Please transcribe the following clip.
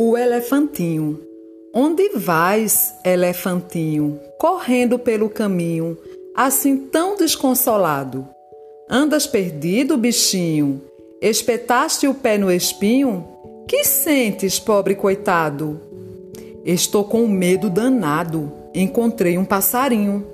O elefantinho. Onde vais, elefantinho, correndo pelo caminho, assim tão desconsolado? Andas perdido, bichinho? Espetaste o pé no espinho? Que sentes, pobre coitado? Estou com medo danado. Encontrei um passarinho.